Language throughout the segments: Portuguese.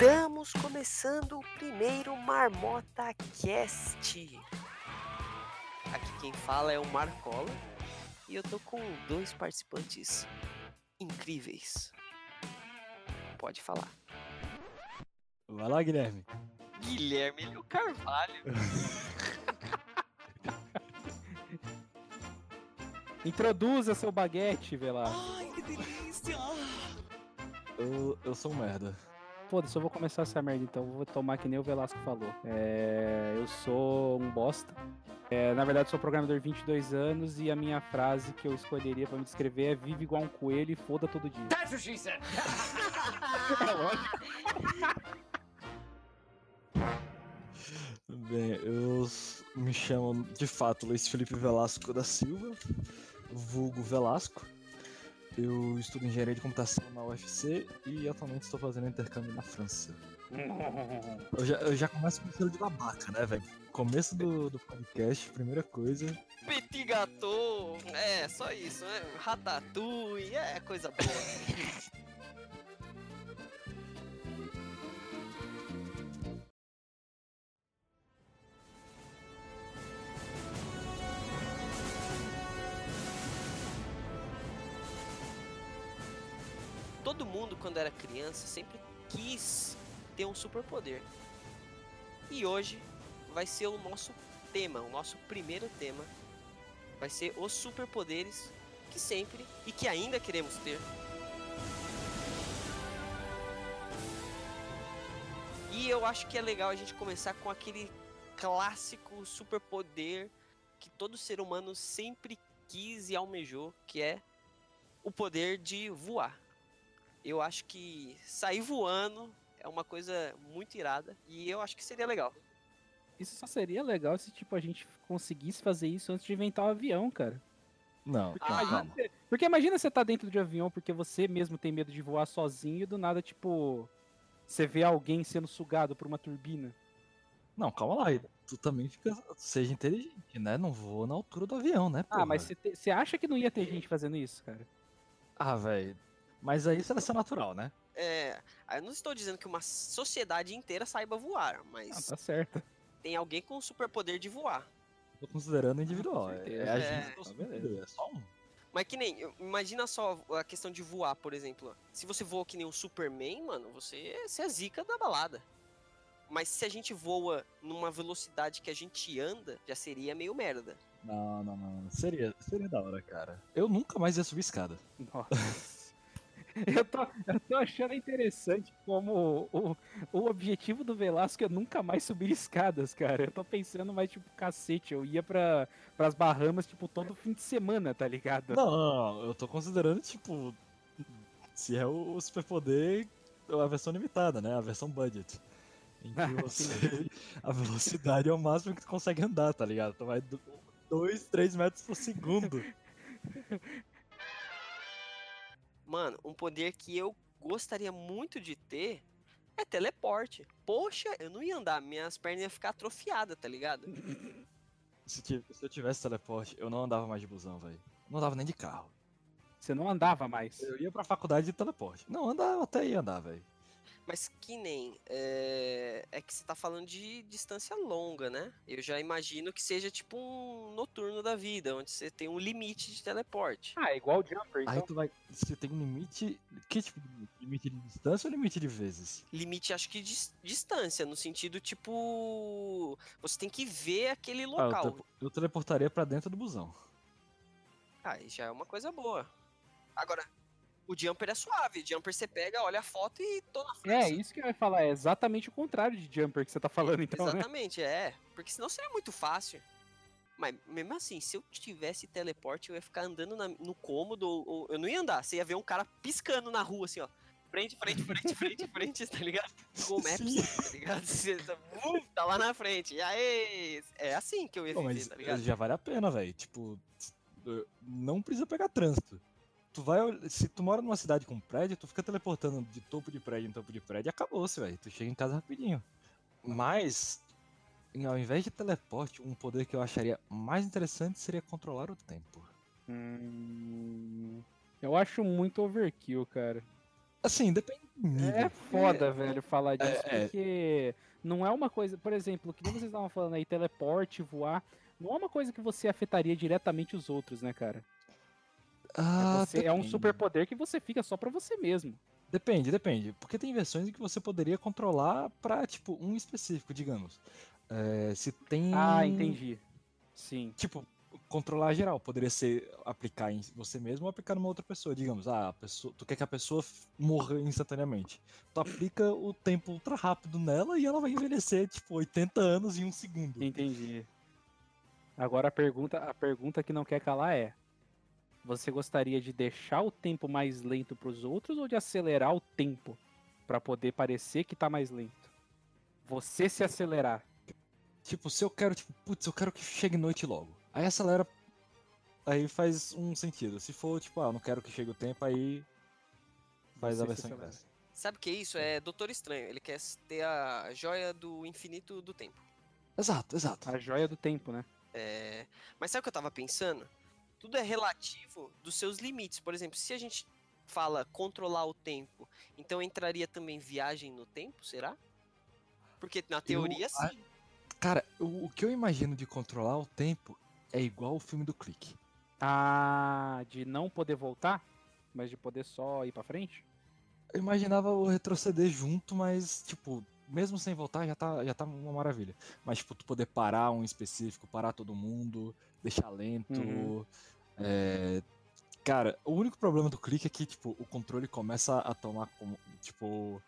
Estamos começando o primeiro Marmota Cast. Aqui quem fala é o Marcola e eu tô com dois participantes incríveis. Pode falar. Vai lá, Guilherme. Guilherme Lio Carvalho. Introduza seu baguete, Velasco. Ai, que delícia! Eu, eu sou um merda. Foda-se, eu vou começar essa merda então. Vou tomar que nem o Velasco falou. É, eu sou um bosta. É, na verdade, sou programador 22 anos e a minha frase que eu escolheria pra me descrever é vive igual um coelho e foda todo dia. That's what she said. É lógico. Bem, eu me chamo de fato Luiz Felipe Velasco da Silva, vulgo Velasco. Eu estudo engenharia de computação na UFC e atualmente estou fazendo intercâmbio na França. Eu já, eu já começo com o estilo de babaca, né, velho? Começo do, do podcast, primeira coisa. Petit gâteau, é só isso, né? Ratatouille, é coisa boa. Todo mundo, quando era criança, sempre quis ter um superpoder. E hoje vai ser o nosso tema, o nosso primeiro tema. Vai ser os superpoderes que sempre e que ainda queremos ter. E eu acho que é legal a gente começar com aquele clássico superpoder que todo ser humano sempre quis e almejou, que é o poder de voar. Eu acho que sair voando é uma coisa muito irada e eu acho que seria legal. Isso só seria legal se tipo a gente conseguisse fazer isso antes de inventar o avião, cara. Não, Porque, Ah, imagina, calma. você, porque imagina você tá dentro de um avião porque você mesmo tem medo de voar sozinho e do nada, tipo, você vê alguém sendo sugado por uma turbina. Não, calma lá. Tu também fica. Seja inteligente, né? Não voa na altura do avião, né? Ah, porra? mas você te- você acha que não ia ter gente fazendo isso, cara? Ah, velho. Mas aí seleção natural, né? É, eu não estou dizendo que uma sociedade inteira saiba voar, Ah, mas tá certo. tem alguém com o superpoder de voar. Tô considerando individual. É, é a É. gente que tá beleza. É só um. Mas que nem, imagina só a questão de voar, por exemplo. Se você voa que nem um Superman, mano, você, você é zica da balada. Mas se a gente voa numa velocidade que a gente anda, já seria meio merda. Não, não, não. Seria, seria da hora, cara. Eu nunca mais ia subir escada. Nossa. Eu tô, eu tô achando interessante como o, o objetivo do Velasco é nunca mais subir escadas, cara. Eu tô pensando mais, tipo, cacete, eu ia pra, pras Bahamas, tipo, todo fim de semana, tá ligado? Não, não, não. Eu tô considerando, tipo. Se é o superpoder, a versão limitada, né? A versão budget. Em que você. a velocidade é o máximo que tu consegue andar, tá ligado? Tu vai 2, 3 metros por segundo. Mano, um poder que eu gostaria muito de ter é teleporte. Poxa, eu não ia andar, minhas pernas iam ficar atrofiadas, tá ligado? Se, eu tivesse teleporte, eu não andava mais de busão, velho. Não andava nem de carro. Você não andava mais. Eu ia pra faculdade de teleporte. Não, andar, eu até ia andar, velho. Mas que nem. É... é que você tá falando de distância longa, né? Eu já imagino que seja tipo um noturno da vida, onde você tem um limite de teleporte. Ah, é igual o Jumper, então. Aí tu vai. Você tem um limite. Que tipo de limite? Limite de distância ou limite de vezes? Limite, acho que de distância, no sentido tipo. Você tem que ver aquele Ah, eu, local. telepo- eu teleportaria pra dentro do busão. Ah, já é uma coisa boa. Agora, o jumper é suave. Jumper você pega, olha a foto e tô na frente. É, isso que eu ia falar, é exatamente o contrário de Jumper que você tá falando, então, né? Exatamente, é. Porque senão seria muito fácil. Mas mesmo assim, se eu tivesse teleporte, eu ia ficar andando na- no cômodo, ou, ou- eu não ia andar. Você ia ver um cara piscando na rua, assim, ó. Frente, frente, frente, frente, frente, tá ligado? Google Maps, Sim. tá ligado? Você tá, uh, tá lá na frente. E aí? É assim que eu ia Pô, viver, mas tá ligado? já vale a pena, velho. Tipo, não precisa pegar trânsito. Tu vai, se tu mora numa cidade com prédio, tu fica teleportando de topo de prédio em topo de prédio e acabou-se, velho. Tu chega em casa rapidinho. Mas, ao invés de teleporte, um poder que eu acharia mais interessante seria controlar o tempo. Hum, eu acho muito overkill, cara. Assim, depende. É foda, velho, falar disso, é. porque não é uma coisa, por exemplo, que nem vocês estavam falando aí, teleporte, voar, não é uma coisa que você afetaria diretamente os outros, né, cara? É, Ah, você- é um superpoder que você fica só pra você mesmo. Depende, depende. Porque tem versões em que você poderia controlar pra, tipo, um específico, digamos. É, se tem. Ah, entendi. Sim. Tipo, controlar geral. Poderia ser aplicar em você mesmo ou aplicar numa outra pessoa. Digamos, ah, a pessoa, tu quer que a pessoa morra instantaneamente. Tu aplica o tempo ultra rápido nela e ela vai envelhecer, tipo, 80 anos em um segundo. Entendi. Agora a pergunta, a pergunta que não quer calar é: você gostaria de deixar o tempo mais lento pros outros ou de acelerar o tempo Pra poder parecer que tá mais lento? Você se acelerar. Tipo, se eu quero, tipo, putz, eu quero que chegue noite logo. Aí acelera. Aí faz um sentido. Se for, tipo, ah, eu não quero que chegue o tempo, aí. Faz Você a versão inversa. Sabe o que é isso? É Doutor Estranho. Ele quer ter a joia do infinito do tempo. Exato, exato. A joia do tempo, né? É, Mas sabe o que eu tava pensando? Tudo é relativo dos seus limites. Por exemplo, se a gente fala controlar o tempo, então entraria também viagem no tempo, será? Porque na teoria a- sim. Cara, o, o que eu imagino de controlar o tempo é igual o filme do clique. Ah, de não poder voltar, mas de poder só ir pra frente? Eu imaginava o retroceder junto, mas, tipo, mesmo sem voltar já tá, já tá uma maravilha. Mas, tipo, tu poder parar um específico, parar todo mundo, deixar lento. Uhum. é, Cara, o único problema do clique é que, tipo, o controle começa a tomar como. Tipo.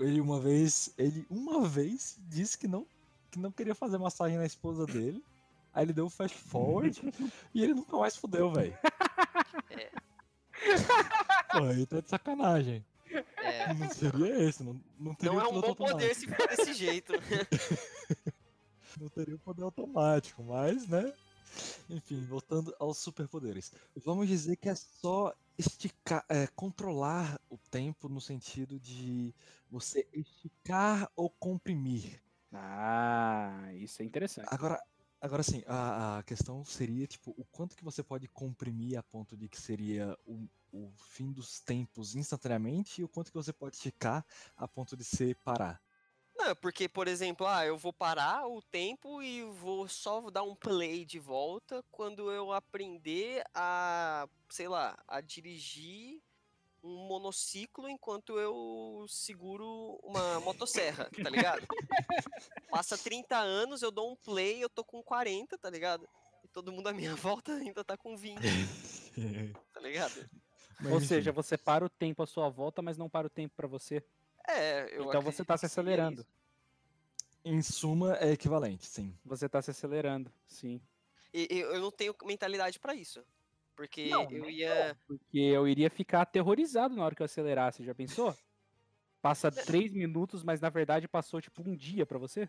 Ele uma vez. Ele uma vez disse que não, que não queria fazer massagem na esposa dele. Aí ele deu o fast forward e ele nunca mais fudeu, velho. É. Pô, aí tá de sacanagem. É, Não seria esse, não, não teria não é um bom poder automático. se for desse jeito. Não teria o poder automático, mas, né? Enfim, voltando aos superpoderes. Vamos dizer que é só esticar, é, controlar o tempo no sentido de você esticar ou comprimir. Ah, isso é interessante. Agora, agora sim, a, a questão seria, tipo, o quanto que você pode comprimir a ponto de que seria o, o fim dos tempos instantaneamente e o quanto que você pode esticar a ponto de ser parar. Não, porque, por exemplo, ah, eu vou parar o tempo e vou só dar um play de volta quando eu aprender a, sei lá, a dirigir um monociclo enquanto eu seguro uma motosserra, tá ligado? Passa 30 anos, eu dou um play, eu tô com 40, tá ligado? E todo mundo à minha volta ainda tá com 20, tá ligado? Mas, Ou seja, você para o tempo à sua volta, mas não para o tempo pra você. É, eu então você tá se acelerando. Em suma, é equivalente, sim. Você tá se acelerando, sim. E e eu não tenho mentalidade pra isso. Porque Não, eu ia. Porque eu iria ficar aterrorizado na hora que eu acelerasse, já pensou? Passa três minutos, mas na verdade passou tipo um dia pra você?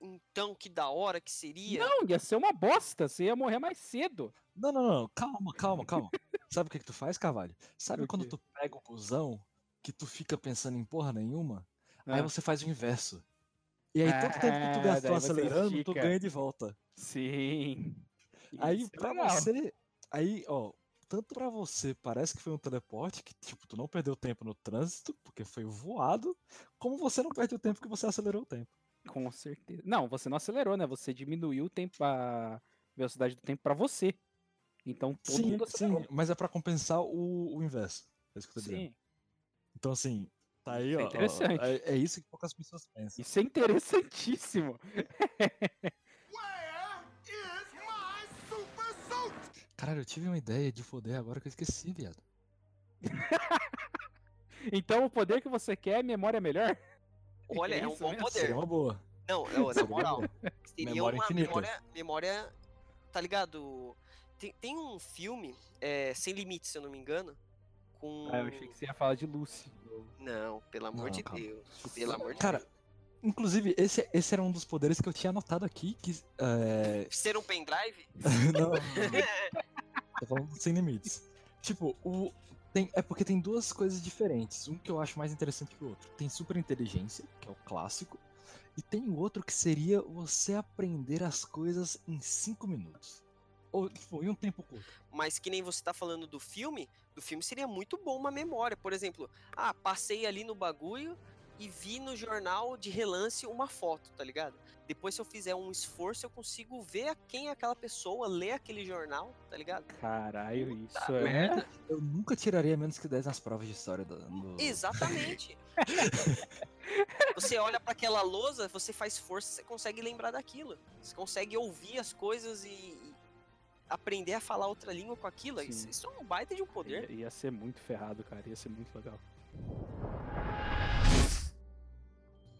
Então, que da hora que seria. Não, ia ser uma bosta, você ia morrer mais cedo. Não, não, não, calma, calma, calma. Sabe o que, que tu faz, Carvalho? Sabe quando tu pega o busão, que tu fica pensando em porra nenhuma? Aí Ah, você faz o inverso. E aí todo tempo que tu Ah, gastou você acelerando, tu ganha de volta. Sim. Aí Isso é pra legal. você, aí, ó, tanto pra você parece que foi um teleporte, que tipo, tu não perdeu tempo no trânsito, porque foi voado, como você não perde o tempo que você acelerou o tempo. Com certeza. Não, você não acelerou, né? Você diminuiu o tempo, a velocidade do tempo pra você. Então todo sim, mundo sim, mas é pra compensar o, o inverso. É isso que eu tô dizendo. Sim. Então assim, tá aí, Isso é ó. ó, interessante. É, é isso que poucas pessoas pensam. Isso é interessantíssimo. Caralho, eu tive uma ideia de poder agora que eu esqueci, viado. Então o poder que você quer é memória melhor? Olha, é um isso bom mesmo? poder. Seria uma boa. Não, não, na moral. Seria Memória uma infinita. memória. Memória. Tá ligado? Tem, tem um filme, é, Sem Limites, se eu não me engano. Com. Ah, eu achei que você ia falar de Lucy. Não, pelo amor Não, de calma. Deus. Pelo amor de Cara, Deus. inclusive, esse, esse era um dos poderes que eu tinha anotado aqui, que. É... Ser um pendrive? não, tô falando do sem limites. Tipo, o. Tem, é porque tem duas coisas diferentes. Um que eu acho mais interessante que o outro. Tem super inteligência, que é o clássico. E tem o outro que seria você aprender as coisas em 5 minutos. Ou, tipo, em um tempo curto. Mas que nem você tá falando do filme, do filme seria muito bom uma memória. Por exemplo, ah, passei ali no bagulho e vi no jornal de relance uma foto, tá ligado? Depois, se eu fizer um esforço, eu consigo ver a quem é aquela pessoa, ler aquele jornal, tá ligado? Caralho, Puta isso é. merda. Eu nunca tiraria menos que 10 nas provas de história do. do- Exatamente. você olha pra aquela lousa, você faz força, você consegue lembrar daquilo. Você consegue ouvir as coisas e, aprender a falar outra língua com aquilo. Sim. Isso, isso é um baita de um poder. Ia, ia ser muito ferrado, cara. Ia ser muito legal.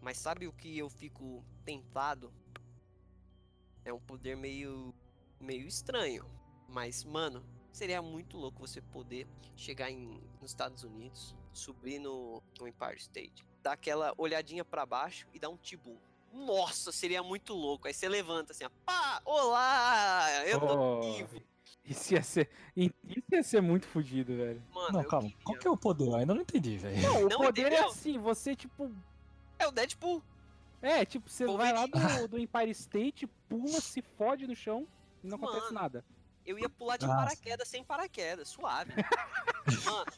Mas sabe o que eu fico tentado? É um poder meio meio estranho. Mas, mano, seria muito louco você poder chegar em, nos Estados Unidos, subir no, no Empire State, dar aquela olhadinha pra baixo e dar um tibum. Nossa, seria muito louco. Aí você levanta assim, ó, pá, olá, eu tô Oh, vivo. Isso ia ser. Isso ia ser muito fodido, velho. Mano, Não, calma. queria. Qual que é o poder? Eu ainda não entendi, velho. Não, o Não poder é entendeu? assim, você, tipo. É o Deadpool. É, tipo, você vai lá do, do Empire State, pula, se fode no chão e não acontece Mano. nada. Eu ia pular de Nossa. paraquedas sem paraquedas, suave. Mano,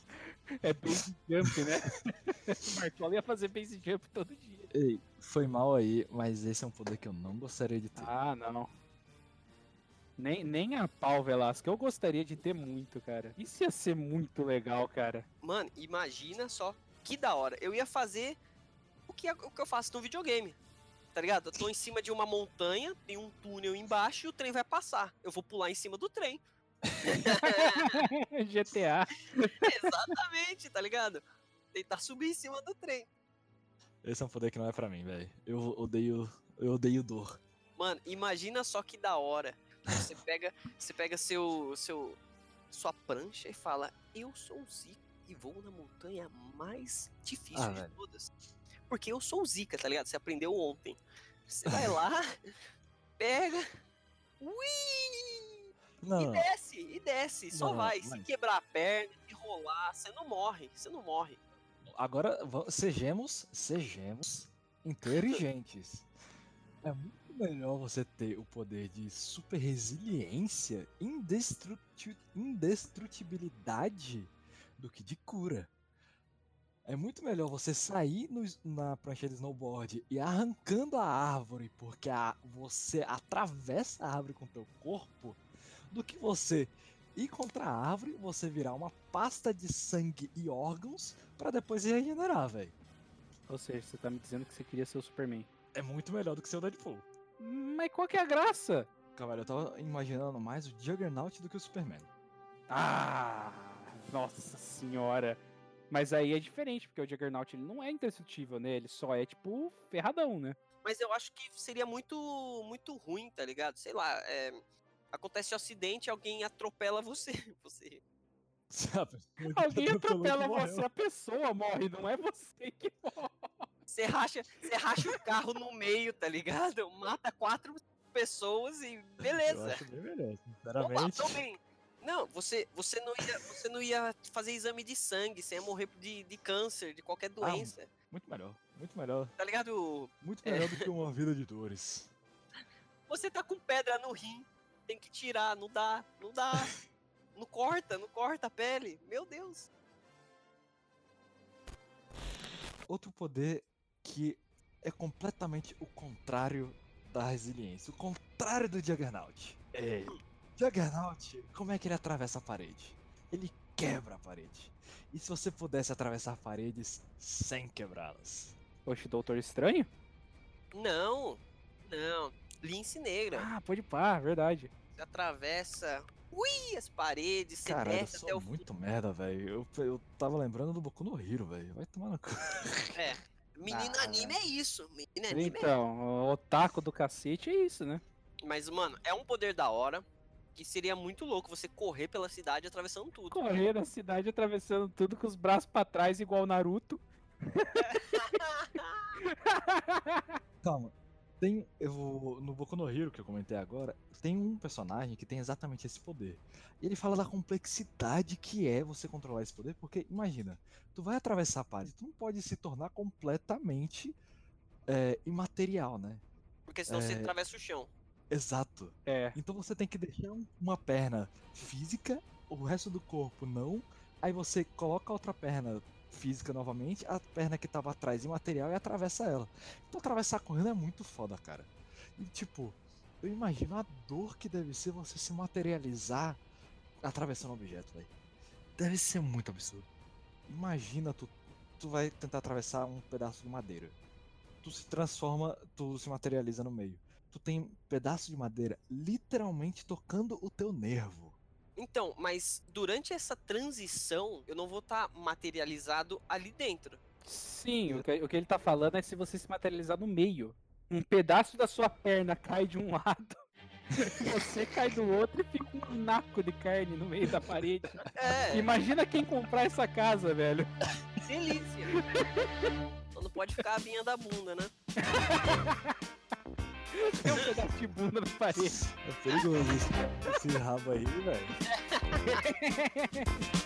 É base jump, né? o Marcola ia fazer base jump todo dia. Ei, foi mal aí, mas esse é um poder que eu não gostaria de ter. Ah, não. Nem, nem a pau, Velasco. Eu gostaria de ter muito, cara. Isso ia ser muito legal, cara. Mano, imagina só que da hora. Eu ia fazer o que, o que eu faço no videogame. Tá ligado? Eu tô em cima de uma montanha, tem um túnel embaixo e o trem vai passar. Eu vou pular em cima do trem. GTA. Exatamente, tá ligado? Tentar subir em cima do trem. Esse é um poder que não é pra mim, velho. Eu odeio. Eu odeio dor. Mano, imagina só que da hora. Você pega, você pega seu, seu, sua prancha e fala: Eu sou o Zika e vou na montanha mais difícil Ah, de velho. todas. Porque eu sou o Zika, tá ligado? Você aprendeu ontem. Você vai lá, pega, ui, e Não, desce, e desce, só Não, vai. Se mas- quebrar a perna, se rolar, você não morre, você não morre. agora sejamos, sejamos inteligentes. É muito melhor você ter o poder de super resiliência, indestruti- indestrutibilidade do que de cura. É muito melhor você sair no na prancha de snowboard e arrancando a árvore porque a- você atravessa a árvore com o teu corpo do que você ir contra a árvore, você virar uma pasta de sangue e órgãos pra depois se regenerar, velho. Ou seja, você tá me dizendo que você queria ser o Superman. É muito melhor do que ser o Deadpool. Mas qual que é a graça? Cara, eu tava imaginando mais o Juggernaut do que o Superman. Ah, nossa senhora. Mas aí é diferente, porque o Juggernaut ele não é indestrutível, né? Ele só é, tipo, ferradão, né? Mas eu acho que seria muito, muito ruim, tá ligado? Sei lá, é, acontece um acidente, alguém atropela você. Você Sabe? Alguém atropela morreu. você, a pessoa morre, não é você que morre. Você racha, você racha o carro no meio, tá ligado? Mata quatro pessoas e Eu beleza. acho bem melhor, Opa, tô bem. Não, você, você, não ia, você não ia fazer exame de sangue, você ia morrer de, de câncer, de qualquer doença. Muito melhor, muito melhor. Tá ligado? Muito melhor do que uma vida de dores. Você tá com pedra no rim, tem que tirar, não dá, não dá. Não corta, não corta a pele. Meu Deus. Outro poder que é completamente o contrário da resiliência. O contrário do Juggernaut. É. Juggernaut, como é que ele atravessa a parede? Ele quebra a parede. E se você pudesse atravessar paredes sem quebrá-las? Oxe, Doutor Estranho? Não, não. Lince negra. Ah, pode pá, verdade. Você atravessa, ui, as paredes, você Cara, eu desce até sou o fim. muito merda, velho. Eu, eu tava lembrando do Boku no Hero, velho. Vai tomar no cu. É. Menino Ah, anime é isso. Menino anime é Então, o otaku do cacete é isso, né? Mas, mano, é um poder da hora que seria muito louco você correr pela cidade atravessando tudo. Correr na cidade atravessando tudo com os braços pra trás, igual o Naruto. Calma. Tem. Eu, no Boku no Hero, que eu comentei agora, tem um personagem que tem exatamente esse poder. E ele fala da complexidade que é você controlar esse poder, porque imagina, tu vai atravessar a parede, tu não pode se tornar completamente é, imaterial, né? Porque senão você É. atravessa o chão. Exato. É. Então você tem que deixar um- uma perna física, o resto do corpo não. Aí você coloca a outra perna física novamente, a perna que tava atrás em material e atravessa ela. Então atravessar correndo é muito foda, cara. E tipo, eu imagino a dor que deve ser você se materializar atravessando um objeto, velho. Deve ser muito absurdo. Imagina tu, tu vai tentar atravessar um pedaço de madeira. Tu se transforma, tu se materializa no meio. Tu tem um pedaço de madeira literalmente tocando o teu nervo. Então, mas durante essa transição, eu não vou estar materializado ali dentro. Sim, o que, o que ele tá falando é se você se materializar no meio. Um pedaço da sua perna cai de um lado, você cai do outro e fica um naco de carne no meio da parede. É, Imagina quem comprar essa casa, velho. delícia. Só não pode ficar a vinha da bunda, né? Tem um pedaço de bunda na parede. É perigoso isso. Esse rabo aí, velho.